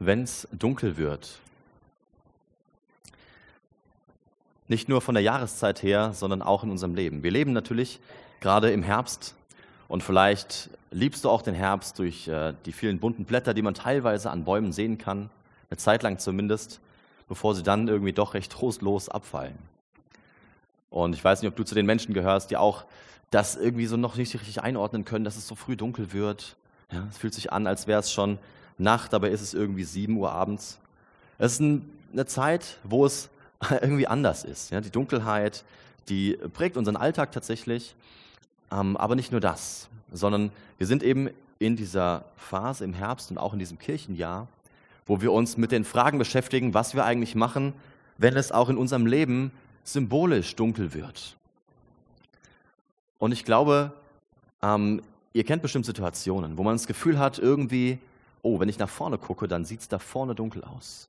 wenn es dunkel wird. Nicht nur von der Jahreszeit her, sondern auch in unserem Leben. Wir leben natürlich gerade im Herbst und vielleicht liebst du auch den Herbst durch äh, die vielen bunten Blätter, die man teilweise an Bäumen sehen kann, eine Zeit lang zumindest, bevor sie dann irgendwie doch recht trostlos abfallen. Und ich weiß nicht, ob du zu den Menschen gehörst, die auch das irgendwie so noch nicht richtig einordnen können, dass es so früh dunkel wird. Ja, es fühlt sich an, als wäre es schon Nacht, dabei ist es irgendwie 7 Uhr abends. Es ist ein, eine Zeit, wo es irgendwie anders ist. Ja, die Dunkelheit, die prägt unseren Alltag tatsächlich. Ähm, aber nicht nur das, sondern wir sind eben in dieser Phase im Herbst und auch in diesem Kirchenjahr, wo wir uns mit den Fragen beschäftigen, was wir eigentlich machen, wenn es auch in unserem Leben symbolisch dunkel wird. Und ich glaube, ähm, ihr kennt bestimmt Situationen, wo man das Gefühl hat, irgendwie, oh, wenn ich nach vorne gucke, dann sieht es da vorne dunkel aus.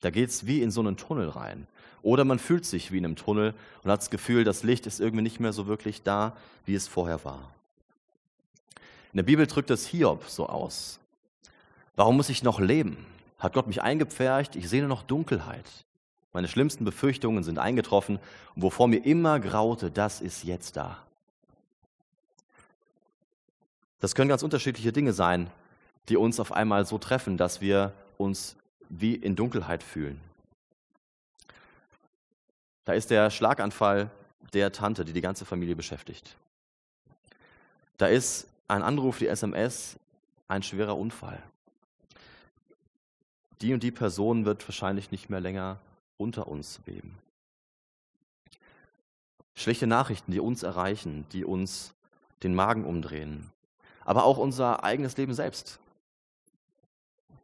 Da geht es wie in so einen Tunnel rein. Oder man fühlt sich wie in einem Tunnel und hat das Gefühl, das Licht ist irgendwie nicht mehr so wirklich da, wie es vorher war. In der Bibel drückt es Hiob so aus. Warum muss ich noch leben? Hat Gott mich eingepfercht? Ich sehe nur noch Dunkelheit. Meine schlimmsten Befürchtungen sind eingetroffen und wovor mir immer graute, das ist jetzt da. Das können ganz unterschiedliche Dinge sein, die uns auf einmal so treffen, dass wir uns wie in Dunkelheit fühlen. Da ist der Schlaganfall der Tante, die die ganze Familie beschäftigt. Da ist ein Anruf, die SMS, ein schwerer Unfall. Die und die Person wird wahrscheinlich nicht mehr länger unter uns beben. Schlechte Nachrichten, die uns erreichen, die uns den Magen umdrehen aber auch unser eigenes Leben selbst.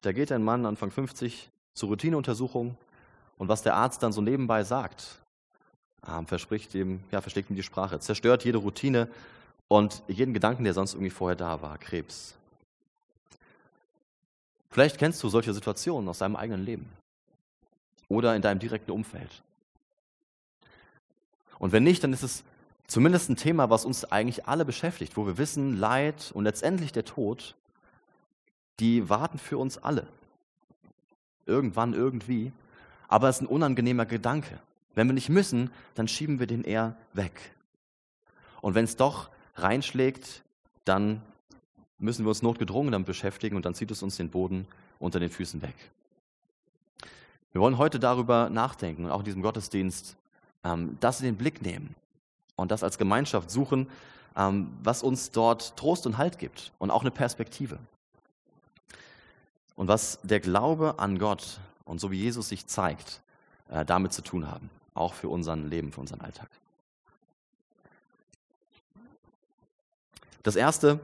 Da geht ein Mann Anfang 50 zur Routineuntersuchung und was der Arzt dann so nebenbei sagt, ähm, verspricht ihm, ja, versteckt ihm die Sprache, zerstört jede Routine und jeden Gedanken, der sonst irgendwie vorher da war, Krebs. Vielleicht kennst du solche Situationen aus deinem eigenen Leben oder in deinem direkten Umfeld. Und wenn nicht, dann ist es zumindest ein Thema, was uns eigentlich alle beschäftigt, wo wir wissen, Leid und letztendlich der Tod, die warten für uns alle. Irgendwann, irgendwie. Aber es ist ein unangenehmer Gedanke. Wenn wir nicht müssen, dann schieben wir den eher weg. Und wenn es doch reinschlägt, dann müssen wir uns notgedrungen damit beschäftigen und dann zieht es uns den Boden unter den Füßen weg. Wir wollen heute darüber nachdenken und auch in diesem Gottesdienst ähm, das in den Blick nehmen und das als Gemeinschaft suchen, ähm, was uns dort Trost und Halt gibt und auch eine Perspektive. Und was der Glaube an Gott und so wie Jesus sich zeigt, äh, damit zu tun haben, auch für unser Leben, für unseren Alltag. Das Erste,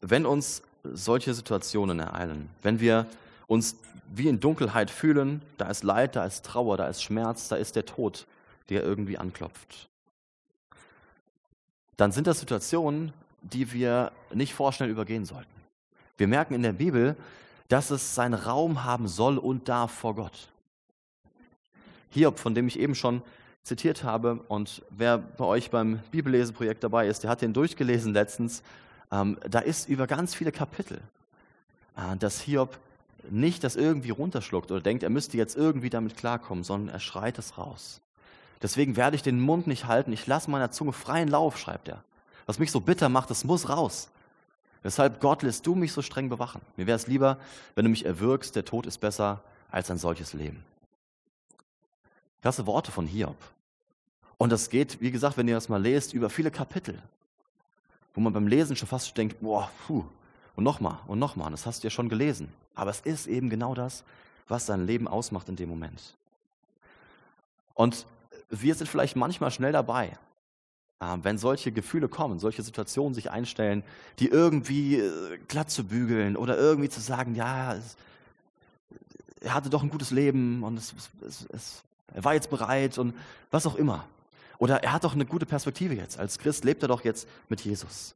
wenn uns solche Situationen ereilen, wenn wir uns wie in Dunkelheit fühlen, da ist Leid, da ist Trauer, da ist Schmerz, da ist der Tod, der irgendwie anklopft dann sind das Situationen, die wir nicht vorschnell übergehen sollten. Wir merken in der Bibel, dass es seinen Raum haben soll und darf vor Gott. Hiob, von dem ich eben schon zitiert habe, und wer bei euch beim Bibelleseprojekt dabei ist, der hat den durchgelesen letztens, ähm, da ist über ganz viele Kapitel, äh, dass Hiob nicht das irgendwie runterschluckt oder denkt, er müsste jetzt irgendwie damit klarkommen, sondern er schreit es raus. Deswegen werde ich den Mund nicht halten. Ich lasse meiner Zunge freien Lauf, schreibt er. Was mich so bitter macht, das muss raus. Weshalb Gott lässt du mich so streng bewachen. Mir wäre es lieber, wenn du mich erwürgst, der Tod ist besser als ein solches Leben. Klasse Worte von Hiob. Und das geht, wie gesagt, wenn ihr das mal lest, über viele Kapitel, wo man beim Lesen schon fast denkt, boah, puh, und nochmal und nochmal, das hast du ja schon gelesen. Aber es ist eben genau das, was sein Leben ausmacht in dem Moment. Und wir sind vielleicht manchmal schnell dabei, wenn solche Gefühle kommen, solche Situationen sich einstellen, die irgendwie äh, glatt zu bügeln oder irgendwie zu sagen, ja, es, er hatte doch ein gutes Leben und es, es, er war jetzt bereit und was auch immer. Oder er hat doch eine gute Perspektive jetzt. Als Christ lebt er doch jetzt mit Jesus.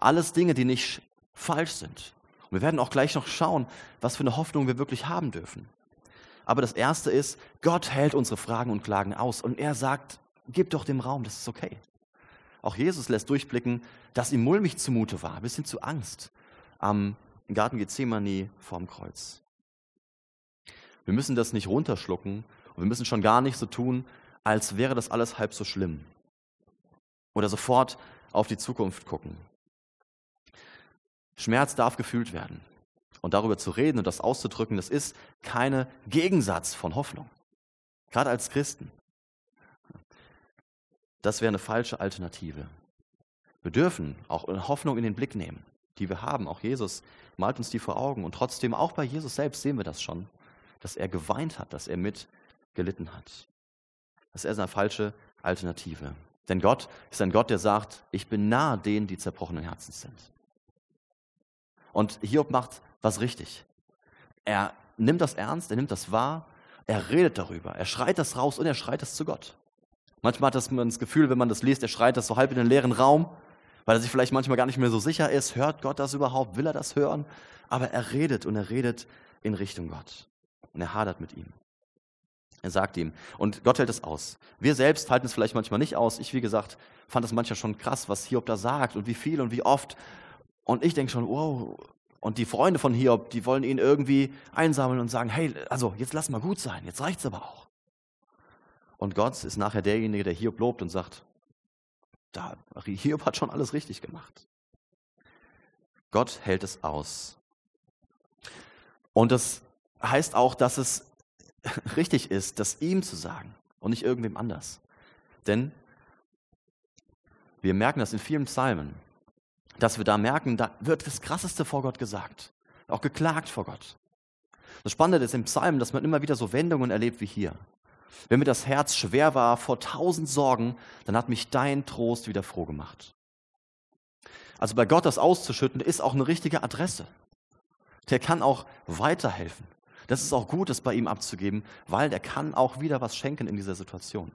Alles Dinge, die nicht falsch sind. Und wir werden auch gleich noch schauen, was für eine Hoffnung wir wirklich haben dürfen. Aber das Erste ist, Gott hält unsere Fragen und Klagen aus und er sagt, gib doch dem Raum, das ist okay. Auch Jesus lässt durchblicken, dass ihm mulmig zumute war, bis hin zu Angst am Garten Gethsemane vorm Kreuz. Wir müssen das nicht runterschlucken und wir müssen schon gar nicht so tun, als wäre das alles halb so schlimm. Oder sofort auf die Zukunft gucken. Schmerz darf gefühlt werden. Und darüber zu reden und das auszudrücken, das ist keine Gegensatz von Hoffnung. Gerade als Christen. Das wäre eine falsche Alternative. Wir dürfen auch Hoffnung in den Blick nehmen, die wir haben. Auch Jesus malt uns die vor Augen. Und trotzdem, auch bei Jesus selbst sehen wir das schon, dass er geweint hat, dass er mit gelitten hat. Das ist eine falsche Alternative. Denn Gott ist ein Gott, der sagt, ich bin nahe denen, die zerbrochenen Herzens sind. Und Hiob macht was richtig. Er nimmt das ernst, er nimmt das wahr, er redet darüber, er schreit das raus und er schreit das zu Gott. Manchmal hat man das Gefühl, wenn man das liest, er schreit das so halb in den leeren Raum, weil er sich vielleicht manchmal gar nicht mehr so sicher ist, hört Gott das überhaupt, will er das hören? Aber er redet und er redet in Richtung Gott. Und er hadert mit ihm. Er sagt ihm. Und Gott hält es aus. Wir selbst halten es vielleicht manchmal nicht aus. Ich, wie gesagt, fand es manchmal schon krass, was Hiob da sagt und wie viel und wie oft. Und ich denke schon, wow. Und die Freunde von Hiob, die wollen ihn irgendwie einsammeln und sagen, hey, also jetzt lass mal gut sein, jetzt reicht's aber auch. Und Gott ist nachher derjenige, der Hiob lobt und sagt, da, Hiob hat schon alles richtig gemacht. Gott hält es aus. Und das heißt auch, dass es richtig ist, das ihm zu sagen und nicht irgendwem anders. Denn wir merken das in vielen Psalmen, dass wir da merken, da wird das Krasseste vor Gott gesagt, auch geklagt vor Gott. Das Spannende ist im Psalm, dass man immer wieder so Wendungen erlebt wie hier. Wenn mir das Herz schwer war vor tausend Sorgen, dann hat mich dein Trost wieder froh gemacht. Also bei Gott das auszuschütten, ist auch eine richtige Adresse. Der kann auch weiterhelfen. Das ist auch gut, das bei ihm abzugeben, weil der kann auch wieder was schenken in dieser Situation.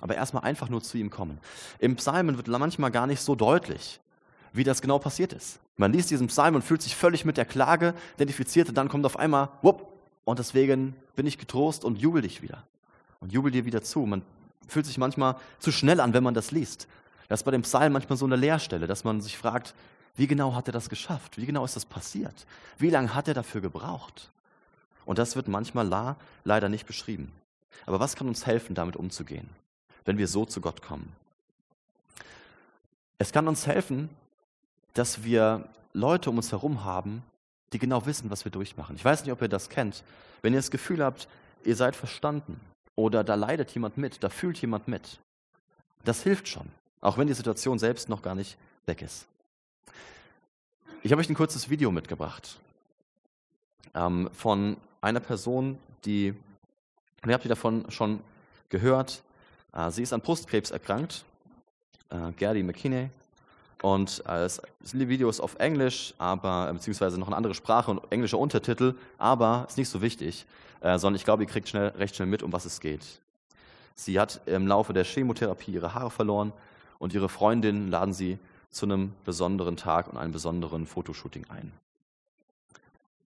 Aber erstmal einfach nur zu ihm kommen. Im Psalmen wird manchmal gar nicht so deutlich, wie das genau passiert ist. Man liest diesen Psalm und fühlt sich völlig mit der Klage identifiziert und dann kommt auf einmal, wupp, und deswegen bin ich getrost und jubel dich wieder. Und jubel dir wieder zu. Man fühlt sich manchmal zu schnell an, wenn man das liest. Das ist bei dem Psalm manchmal so eine Leerstelle, dass man sich fragt, wie genau hat er das geschafft? Wie genau ist das passiert? Wie lange hat er dafür gebraucht? Und das wird manchmal leider nicht beschrieben. Aber was kann uns helfen, damit umzugehen, wenn wir so zu Gott kommen? Es kann uns helfen, dass wir Leute um uns herum haben, die genau wissen, was wir durchmachen. Ich weiß nicht, ob ihr das kennt. Wenn ihr das Gefühl habt, ihr seid verstanden oder da leidet jemand mit, da fühlt jemand mit, das hilft schon, auch wenn die Situation selbst noch gar nicht weg ist. Ich habe euch ein kurzes Video mitgebracht ähm, von einer Person, die, ihr habt ihr davon schon gehört, äh, sie ist an Brustkrebs erkrankt, äh, Gerdy McKinney. Und das Video ist auf Englisch, aber äh, beziehungsweise noch eine andere Sprache und englischer Untertitel, aber ist nicht so wichtig, äh, sondern ich glaube, ihr kriegt schnell, recht schnell mit, um was es geht. Sie hat im Laufe der Chemotherapie ihre Haare verloren und ihre Freundin laden sie zu einem besonderen Tag und einem besonderen Fotoshooting ein.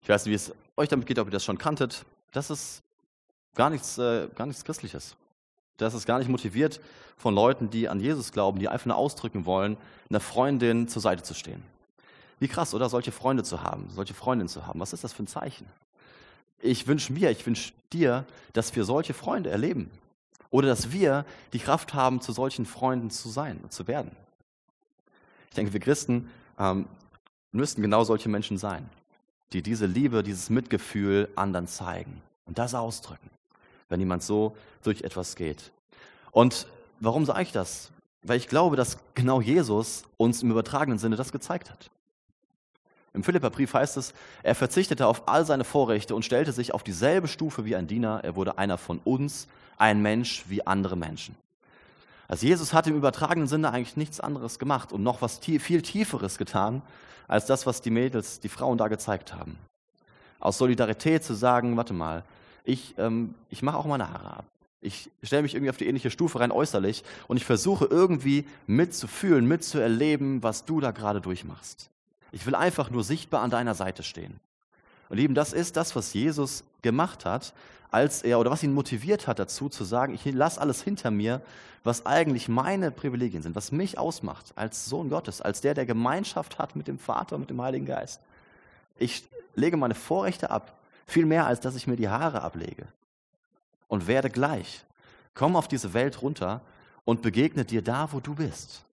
Ich weiß nicht, wie es euch damit geht, ob ihr das schon kanntet. Das ist gar nichts, äh, gar nichts Christliches. Das ist gar nicht motiviert von Leuten, die an Jesus glauben, die einfach nur ausdrücken wollen, einer Freundin zur Seite zu stehen. Wie krass, oder? Solche Freunde zu haben, solche Freundinnen zu haben. Was ist das für ein Zeichen? Ich wünsche mir, ich wünsche dir, dass wir solche Freunde erleben. Oder dass wir die Kraft haben, zu solchen Freunden zu sein und zu werden. Ich denke, wir Christen ähm, müssten genau solche Menschen sein, die diese Liebe, dieses Mitgefühl anderen zeigen und das ausdrücken, wenn jemand so durch etwas geht. Und warum sage ich das? Weil ich glaube, dass genau Jesus uns im übertragenen Sinne das gezeigt hat. Im Philipperbrief heißt es, er verzichtete auf all seine Vorrechte und stellte sich auf dieselbe Stufe wie ein Diener. Er wurde einer von uns, ein Mensch wie andere Menschen. Also Jesus hat im übertragenen Sinne eigentlich nichts anderes gemacht und noch was viel Tieferes getan, als das, was die Mädels, die Frauen da gezeigt haben. Aus Solidarität zu sagen, warte mal, ich, ähm, ich mache auch meine Haare ab. Ich stelle mich irgendwie auf die ähnliche Stufe rein äußerlich und ich versuche irgendwie mitzufühlen, mitzuerleben, was du da gerade durchmachst. Ich will einfach nur sichtbar an deiner Seite stehen. Und eben das ist das, was Jesus gemacht hat, als er oder was ihn motiviert hat dazu zu sagen, ich lasse alles hinter mir, was eigentlich meine Privilegien sind, was mich ausmacht als Sohn Gottes, als der, der Gemeinschaft hat mit dem Vater und mit dem Heiligen Geist. Ich lege meine Vorrechte ab. Viel mehr, als dass ich mir die Haare ablege. Und werde gleich. Komm auf diese Welt runter und begegne dir da, wo du bist.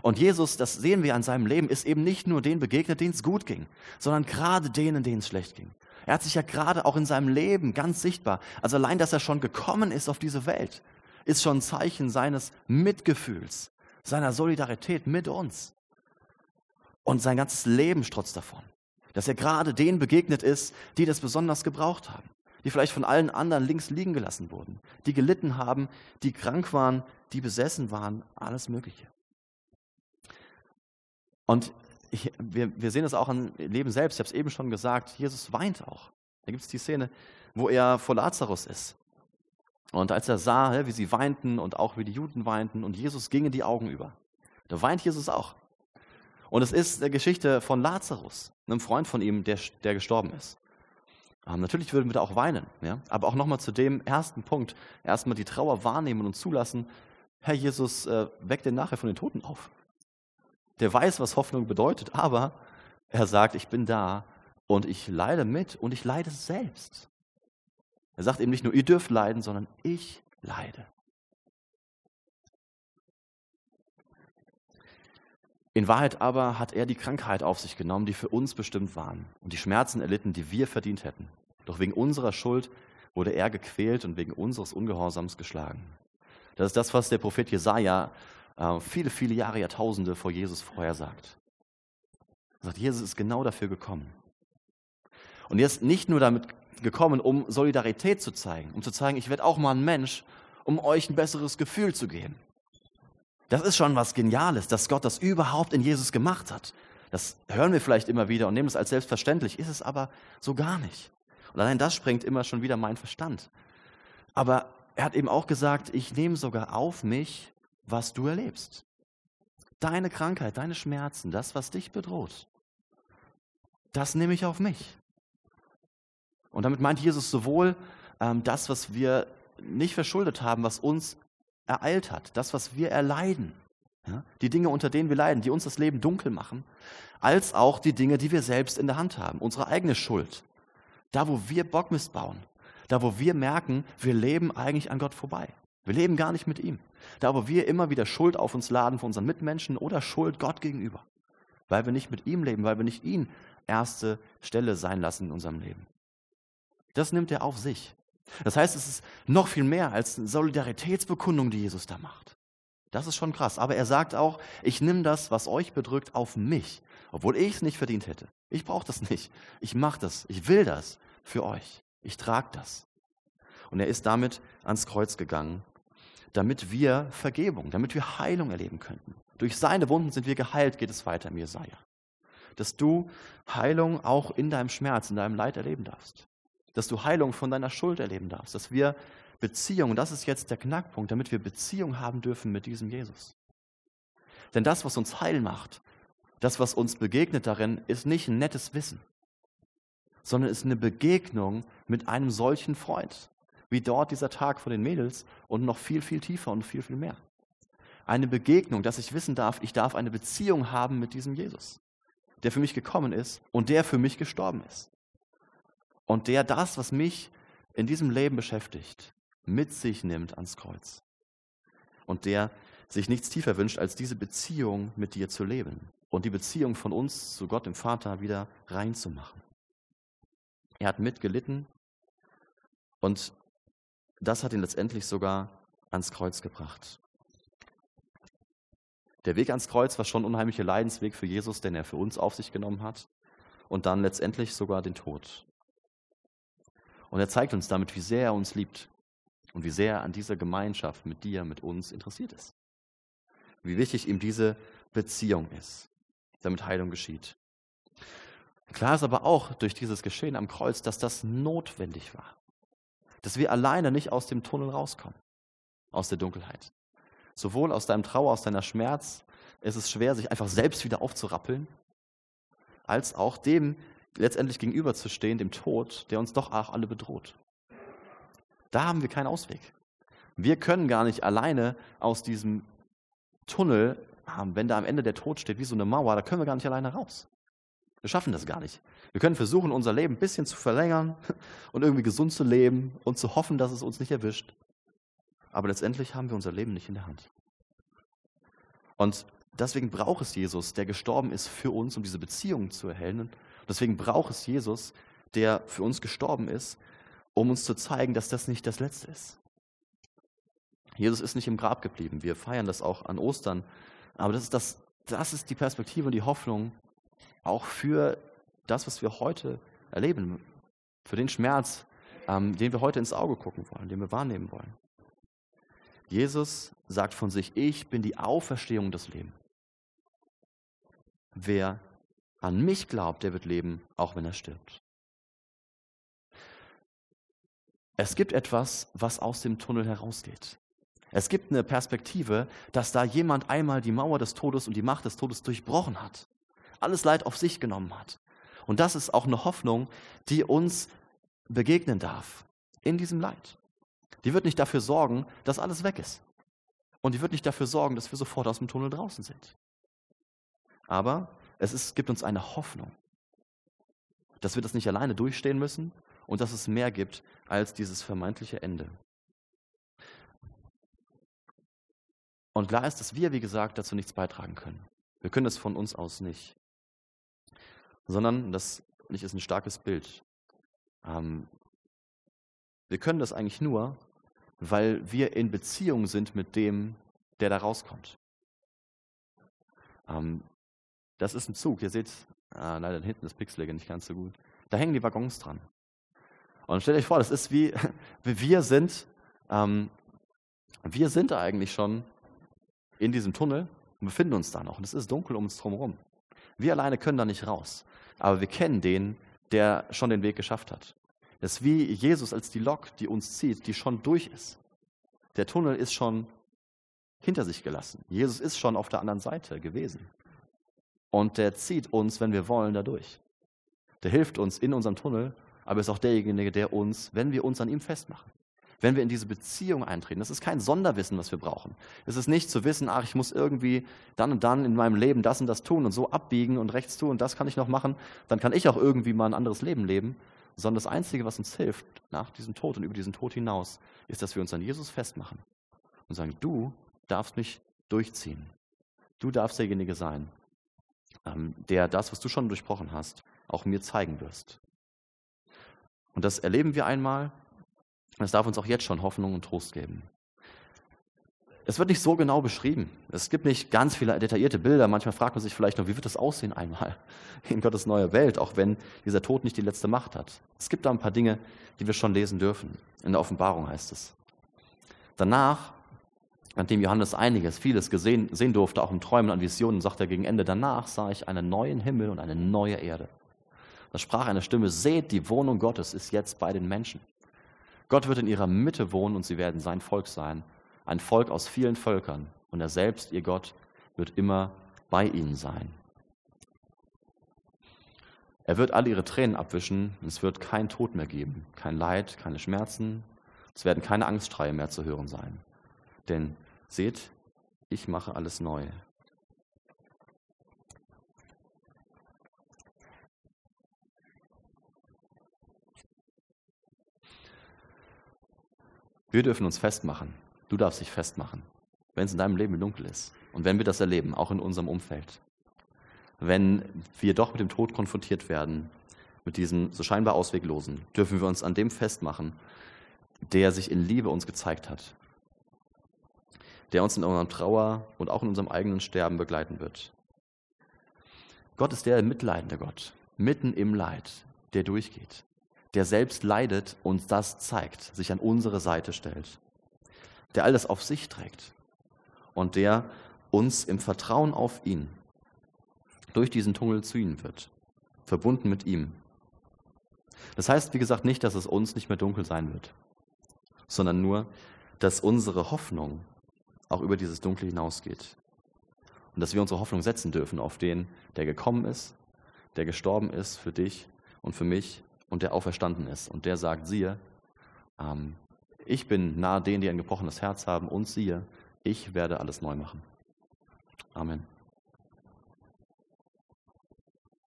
Und Jesus, das sehen wir an seinem Leben, ist eben nicht nur denen begegnet, denen es gut ging, sondern gerade denen, denen es schlecht ging. Er hat sich ja gerade auch in seinem Leben ganz sichtbar, also allein, dass er schon gekommen ist auf diese Welt, ist schon ein Zeichen seines Mitgefühls, seiner Solidarität mit uns. Und sein ganzes Leben strotzt davon, dass er gerade denen begegnet ist, die das besonders gebraucht haben, die vielleicht von allen anderen links liegen gelassen wurden, die gelitten haben, die krank waren, die besessen waren, alles Mögliche. Und ich, wir, wir sehen das auch im Leben selbst. Ich habe es eben schon gesagt, Jesus weint auch. Da gibt es die Szene, wo er vor Lazarus ist. Und als er sah, wie sie weinten und auch wie die Juden weinten und Jesus gingen die Augen über, da weint Jesus auch. Und es ist eine Geschichte von Lazarus, einem Freund von ihm, der, der gestorben ist. Ähm, natürlich würden wir da auch weinen, ja? aber auch nochmal zu dem ersten Punkt, erstmal die Trauer wahrnehmen und zulassen, Herr Jesus, äh, weck den nachher von den Toten auf der weiß, was Hoffnung bedeutet, aber er sagt, ich bin da und ich leide mit und ich leide selbst. Er sagt eben nicht nur, ihr dürft leiden, sondern ich leide. In Wahrheit aber hat er die Krankheit auf sich genommen, die für uns bestimmt waren und die Schmerzen erlitten, die wir verdient hätten. Doch wegen unserer Schuld wurde er gequält und wegen unseres Ungehorsams geschlagen. Das ist das, was der Prophet Jesaja äh, viele, viele Jahre, Jahrtausende vor Jesus vorhersagt. Er sagt, Jesus ist genau dafür gekommen. Und er ist nicht nur damit gekommen, um Solidarität zu zeigen, um zu zeigen, ich werde auch mal ein Mensch, um euch ein besseres Gefühl zu geben. Das ist schon was Geniales, dass Gott das überhaupt in Jesus gemacht hat. Das hören wir vielleicht immer wieder und nehmen es als selbstverständlich, ist es aber so gar nicht. Und allein das sprengt immer schon wieder mein Verstand. Aber er hat eben auch gesagt, ich nehme sogar auf mich was du erlebst. Deine Krankheit, deine Schmerzen, das, was dich bedroht, das nehme ich auf mich. Und damit meint Jesus sowohl ähm, das, was wir nicht verschuldet haben, was uns ereilt hat, das, was wir erleiden, ja, die Dinge, unter denen wir leiden, die uns das Leben dunkel machen, als auch die Dinge, die wir selbst in der Hand haben, unsere eigene Schuld. Da, wo wir Bockmist bauen, da, wo wir merken, wir leben eigentlich an Gott vorbei. Wir leben gar nicht mit ihm. Da wo wir immer wieder Schuld auf uns laden von unseren Mitmenschen oder Schuld Gott gegenüber. Weil wir nicht mit ihm leben, weil wir nicht ihn erste Stelle sein lassen in unserem Leben. Das nimmt er auf sich. Das heißt, es ist noch viel mehr als eine Solidaritätsbekundung, die Jesus da macht. Das ist schon krass. Aber er sagt auch, ich nehme das, was euch bedrückt, auf mich, obwohl ich es nicht verdient hätte. Ich brauche das nicht. Ich mache das. Ich will das für euch. Ich trage das. Und er ist damit ans Kreuz gegangen damit wir Vergebung, damit wir Heilung erleben könnten. Durch seine Wunden sind wir geheilt, geht es weiter im Jesaja. Dass du Heilung auch in deinem Schmerz, in deinem Leid erleben darfst. Dass du Heilung von deiner Schuld erleben darfst. Dass wir Beziehung, das ist jetzt der Knackpunkt, damit wir Beziehung haben dürfen mit diesem Jesus. Denn das, was uns heil macht, das, was uns begegnet darin, ist nicht ein nettes Wissen, sondern ist eine Begegnung mit einem solchen Freund, wie dort dieser Tag von den Mädels und noch viel, viel tiefer und viel, viel mehr. Eine Begegnung, dass ich wissen darf, ich darf eine Beziehung haben mit diesem Jesus, der für mich gekommen ist und der für mich gestorben ist. Und der das, was mich in diesem Leben beschäftigt, mit sich nimmt ans Kreuz. Und der sich nichts tiefer wünscht, als diese Beziehung mit dir zu leben und die Beziehung von uns zu Gott, dem Vater, wieder reinzumachen. Er hat mitgelitten und das hat ihn letztendlich sogar ans Kreuz gebracht. Der Weg ans Kreuz war schon ein unheimlicher Leidensweg für Jesus, den er für uns auf sich genommen hat. Und dann letztendlich sogar den Tod. Und er zeigt uns damit, wie sehr er uns liebt und wie sehr er an dieser Gemeinschaft mit dir, mit uns interessiert ist. Wie wichtig ihm diese Beziehung ist, damit Heilung geschieht. Klar ist aber auch durch dieses Geschehen am Kreuz, dass das notwendig war dass wir alleine nicht aus dem Tunnel rauskommen, aus der Dunkelheit. Sowohl aus deinem Trauer, aus deiner Schmerz ist es schwer, sich einfach selbst wieder aufzurappeln, als auch dem letztendlich gegenüberzustehen, dem Tod, der uns doch auch alle bedroht. Da haben wir keinen Ausweg. Wir können gar nicht alleine aus diesem Tunnel, wenn da am Ende der Tod steht, wie so eine Mauer, da können wir gar nicht alleine raus. Wir schaffen das gar nicht. Wir können versuchen, unser Leben ein bisschen zu verlängern und irgendwie gesund zu leben und zu hoffen, dass es uns nicht erwischt. Aber letztendlich haben wir unser Leben nicht in der Hand. Und deswegen braucht es Jesus, der gestorben ist für uns, um diese Beziehung zu erhellen. Deswegen braucht es Jesus, der für uns gestorben ist, um uns zu zeigen, dass das nicht das Letzte ist. Jesus ist nicht im Grab geblieben. Wir feiern das auch an Ostern. Aber das ist, das, das ist die Perspektive und die Hoffnung auch für das, was wir heute erleben, für den Schmerz, ähm, den wir heute ins Auge gucken wollen, den wir wahrnehmen wollen. Jesus sagt von sich, ich bin die Auferstehung des Lebens. Wer an mich glaubt, der wird leben, auch wenn er stirbt. Es gibt etwas, was aus dem Tunnel herausgeht. Es gibt eine Perspektive, dass da jemand einmal die Mauer des Todes und die Macht des Todes durchbrochen hat, alles Leid auf sich genommen hat. Und das ist auch eine Hoffnung, die uns begegnen darf in diesem Leid. Die wird nicht dafür sorgen, dass alles weg ist. Und die wird nicht dafür sorgen, dass wir sofort aus dem Tunnel draußen sind. Aber es ist, gibt uns eine Hoffnung, dass wir das nicht alleine durchstehen müssen und dass es mehr gibt als dieses vermeintliche Ende. Und klar ist, dass wir, wie gesagt, dazu nichts beitragen können. Wir können es von uns aus nicht. Sondern, das nicht ist ein starkes Bild. Ähm, wir können das eigentlich nur, weil wir in Beziehung sind mit dem, der da rauskommt. Ähm, das ist ein Zug. Ihr seht, ah, leider hinten ist Pixelige nicht ganz so gut. Da hängen die Waggons dran. Und stellt euch vor, das ist wie, wir sind, ähm, wir sind eigentlich schon in diesem Tunnel und befinden uns da noch. Und es ist dunkel um uns herum. Wir alleine können da nicht raus. Aber wir kennen den, der schon den Weg geschafft hat. Das ist wie Jesus als die Lok, die uns zieht, die schon durch ist. Der Tunnel ist schon hinter sich gelassen. Jesus ist schon auf der anderen Seite gewesen. Und der zieht uns, wenn wir wollen, dadurch. Der hilft uns in unserem Tunnel, aber ist auch derjenige, der uns, wenn wir uns an ihm festmachen, wenn wir in diese Beziehung eintreten. Das ist kein Sonderwissen, was wir brauchen. Es ist nicht zu wissen, ach, ich muss irgendwie dann und dann in meinem Leben das und das tun und so abbiegen und rechts tun und das kann ich noch machen. Dann kann ich auch irgendwie mal ein anderes Leben leben. Sondern das Einzige, was uns hilft nach diesem Tod und über diesen Tod hinaus, ist, dass wir uns an Jesus festmachen und sagen, du darfst mich durchziehen. Du darfst derjenige sein, der das, was du schon durchbrochen hast, auch mir zeigen wirst. Und das erleben wir einmal es darf uns auch jetzt schon Hoffnung und Trost geben. Es wird nicht so genau beschrieben. Es gibt nicht ganz viele detaillierte Bilder. Manchmal fragt man sich vielleicht noch, wie wird das aussehen einmal in Gottes neuer Welt, auch wenn dieser Tod nicht die letzte Macht hat. Es gibt da ein paar Dinge, die wir schon lesen dürfen. In der Offenbarung heißt es. Danach, nachdem Johannes einiges, vieles gesehen, sehen durfte, auch im Träumen an Visionen, sagt er gegen Ende, danach sah ich einen neuen Himmel und eine neue Erde. Da sprach eine Stimme, seht, die Wohnung Gottes ist jetzt bei den Menschen. Gott wird in ihrer Mitte wohnen und sie werden sein Volk sein. Ein Volk aus vielen Völkern. Und er selbst, ihr Gott, wird immer bei ihnen sein. Er wird alle ihre Tränen abwischen und es wird kein Tod mehr geben, kein Leid, keine Schmerzen. Es werden keine Angstschreie mehr zu hören sein. Denn seht, ich mache alles neu. Wir dürfen uns festmachen. Du darfst dich festmachen, wenn es in deinem Leben dunkel ist. Und wenn wir das erleben, auch in unserem Umfeld. Wenn wir doch mit dem Tod konfrontiert werden, mit diesem so scheinbar Ausweglosen, dürfen wir uns an dem festmachen, der sich in Liebe uns gezeigt hat. Der uns in unserem Trauer und auch in unserem eigenen Sterben begleiten wird. Gott ist der mitleidende Gott, mitten im Leid, der durchgeht der selbst leidet und das zeigt, sich an unsere Seite stellt, der alles auf sich trägt und der uns im Vertrauen auf ihn durch diesen Tunnel ziehen wird, verbunden mit ihm. Das heißt, wie gesagt, nicht, dass es uns nicht mehr dunkel sein wird, sondern nur, dass unsere Hoffnung auch über dieses Dunkel hinausgeht. Und dass wir unsere Hoffnung setzen dürfen auf den, der gekommen ist, der gestorben ist für dich und für mich und der auferstanden ist. Und der sagt, siehe, ähm, ich bin nahe denen, die ein gebrochenes Herz haben, und siehe, ich werde alles neu machen. Amen.